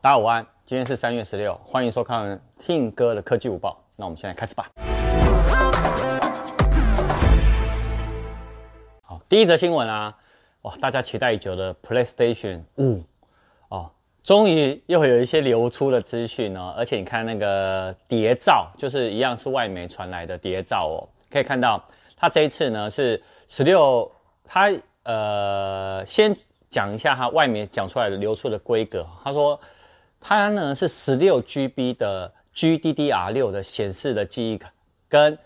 大家午安，今天是三月十六，欢迎收看 Tim 哥的科技午报。那我们现在开始吧。好，第一则新闻啊，哇，大家期待已久的 PlayStation 五哦，终于又有一些流出的资讯哦。而且你看那个谍照，就是一样是外媒传来的谍照哦，可以看到它这一次呢是十六，它呃先讲一下它外媒讲出来的流出的规格，他说。它呢是十六 GB 的 GDDR6 的显示的记忆卡，跟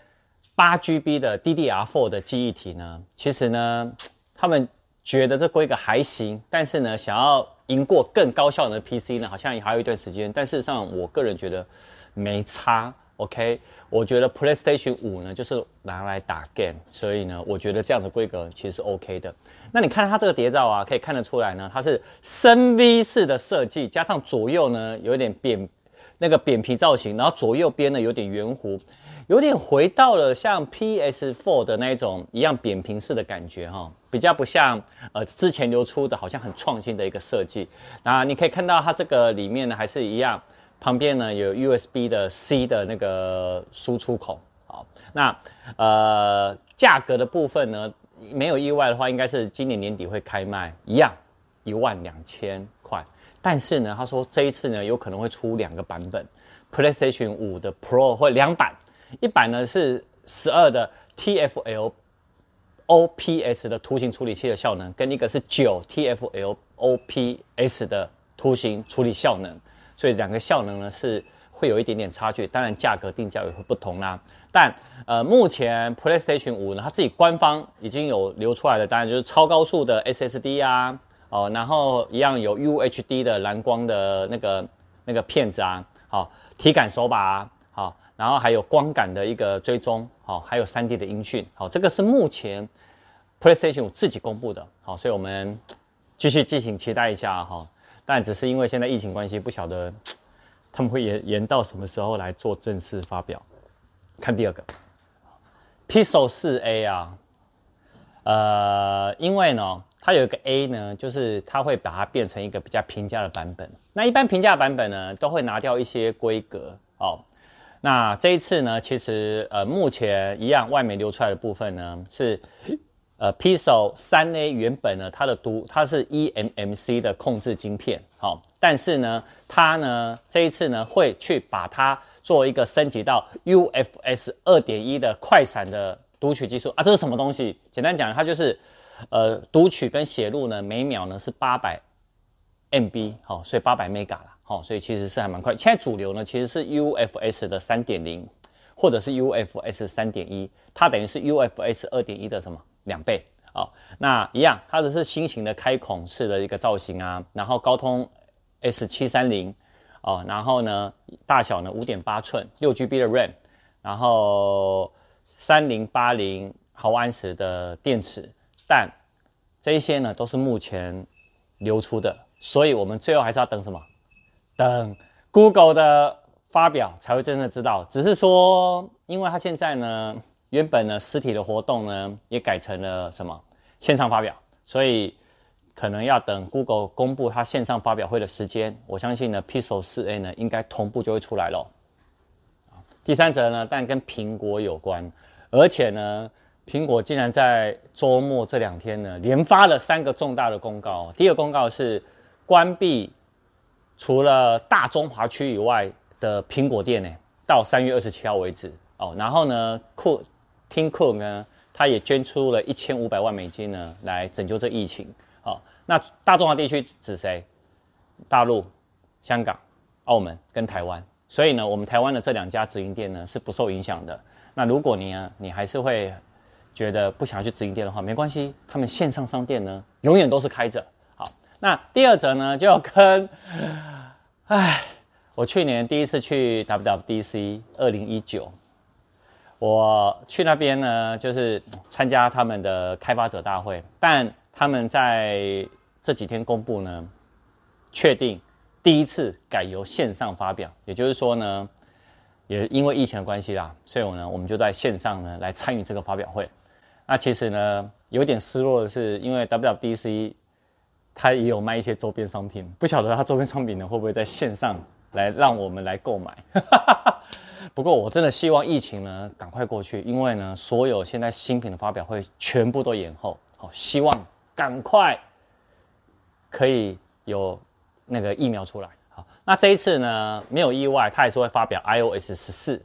八 GB 的 DDR4 的记忆体呢，其实呢，他们觉得这规格还行，但是呢，想要赢过更高效的 PC 呢，好像也还有一段时间。但事实上，我个人觉得没差。OK，我觉得 PlayStation 5呢就是拿来打 game，所以呢，我觉得这样的规格其实是 OK 的。那你看它这个谍照啊，可以看得出来呢，它是深 V 式的设计，加上左右呢有点扁那个扁平造型，然后左右边呢有点圆弧，有点回到了像 PS4 的那一种一样扁平式的感觉哈，比较不像呃之前流出的好像很创新的一个设计。那你可以看到它这个里面呢还是一样。旁边呢有 USB 的 C 的那个输出口，好，那呃价格的部分呢，没有意外的话，应该是今年年底会开卖，一样一万两千块。但是呢，他说这一次呢有可能会出两个版本，PlayStation 5的 Pro 会两版，一版呢是十二的 TFL OPS 的图形处理器的效能，跟一个是九 TFL OPS 的图形处理效能。所以两个效能呢是会有一点点差距，当然价格定价也会不同啦。但呃，目前 PlayStation 5呢，它自己官方已经有流出来的，当然就是超高速的 SSD 啊，哦，然后一样有 UHD 的蓝光的那个那个片子啊，好，体感手把啊，好，然后还有光感的一个追踪，好，还有 3D 的音讯，好，这个是目前 PlayStation 5自己公布的，好，所以我们继续进行期待一下哈。但只是因为现在疫情关系，不晓得他们会延延到什么时候来做正式发表。看第二个，Pixel 4a 啊，呃，因为呢，它有一个 A 呢，就是它会把它变成一个比较平价的版本。那一般平价版本呢，都会拿掉一些规格哦。那这一次呢，其实呃，目前一样外媒流出来的部分呢是。呃，Pixel 3a 原本呢，它的读它是 eMMC 的控制晶片，好、哦，但是呢，它呢这一次呢会去把它做一个升级到 UFS 2.1的快闪的读取技术啊，这是什么东西？简单讲，它就是呃读取跟写入呢每秒呢是八百 MB，好，所以八百 Mega 了，好、哦，所以其实是还蛮快。现在主流呢其实是 UFS 的3.0或者是 UFS 3.1，它等于是 UFS 2.1的什么？两倍哦，那一样，它只是新型的开孔式的一个造型啊，然后高通 S 七三零哦，然后呢大小呢五点八寸，六 GB 的 RAM，然后三零八零毫安时的电池，但这些呢都是目前流出的，所以我们最后还是要等什么？等 Google 的发表才会真的知道。只是说，因为它现在呢。原本呢，实体的活动呢也改成了什么线上发表，所以可能要等 Google 公布它线上发表会的时间。我相信呢，Pixel 4a 呢应该同步就会出来喽。第三则呢，但跟苹果有关，而且呢，苹果竟然在周末这两天呢连发了三个重大的公告。第一个公告是关闭除了大中华区以外的苹果店呢，到三月二十七号为止哦。然后呢，库 Tim Cook 呢，他也捐出了一千五百万美金呢，来拯救这疫情。好，那大中华地区指谁？大陆、香港、澳门跟台湾。所以呢，我们台湾的这两家直营店呢是不受影响的。那如果你呢，你还是会觉得不想要去直营店的话，没关系，他们线上商店呢永远都是开着。好，那第二则呢就要跟，唉，我去年第一次去 WWDC 二零一九。我去那边呢，就是参加他们的开发者大会，但他们在这几天公布呢，确定第一次改由线上发表，也就是说呢，也因为疫情的关系啦，所以我呢，我们就在线上呢来参与这个发表会。那其实呢，有点失落的是，因为 WWDC 它也有卖一些周边商品，不晓得它周边商品呢会不会在线上来让我们来购买。不过我真的希望疫情呢赶快过去，因为呢所有现在新品的发表会全部都延后。好，希望赶快可以有那个疫苗出来。好，那这一次呢没有意外，它也是会发表 iOS 十四，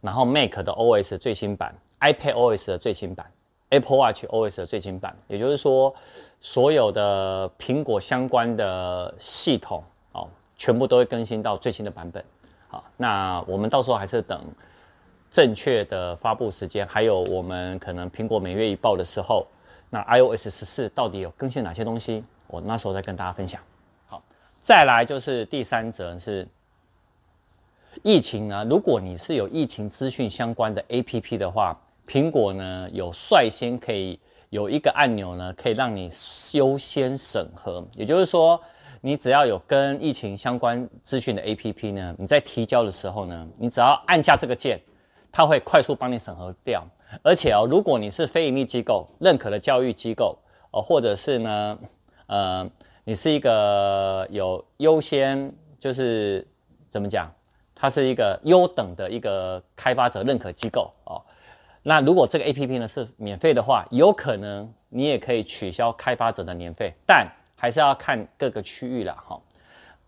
然后 Mac 的 OS 最新版，iPad OS 的最新版，Apple Watch OS 的最新版。也就是说，所有的苹果相关的系统哦，全部都会更新到最新的版本。好，那我们到时候还是等正确的发布时间，还有我们可能苹果每月一报的时候，那 iOS 十四到底有更新哪些东西，我那时候再跟大家分享。好，再来就是第三则是疫情呢，如果你是有疫情资讯相关的 APP 的话，苹果呢有率先可以有一个按钮呢，可以让你优先审核，也就是说。你只要有跟疫情相关资讯的 APP 呢，你在提交的时候呢，你只要按下这个键，它会快速帮你审核掉。而且哦，如果你是非营利机构认可的教育机构哦，或者是呢，呃，你是一个有优先，就是怎么讲，它是一个优等的一个开发者认可机构哦。那如果这个 APP 呢是免费的话，有可能你也可以取消开发者的年费，但还是要看各个区域啦，哈。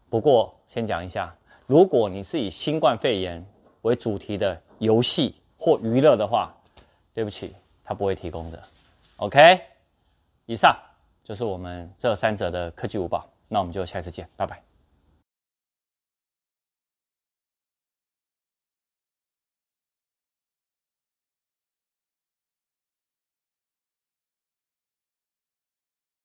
不过先讲一下，如果你是以新冠肺炎为主题的游戏或娱乐的话，对不起，它不会提供的。OK，以上就是我们这三者的科技舞报，那我们就下次见，拜拜。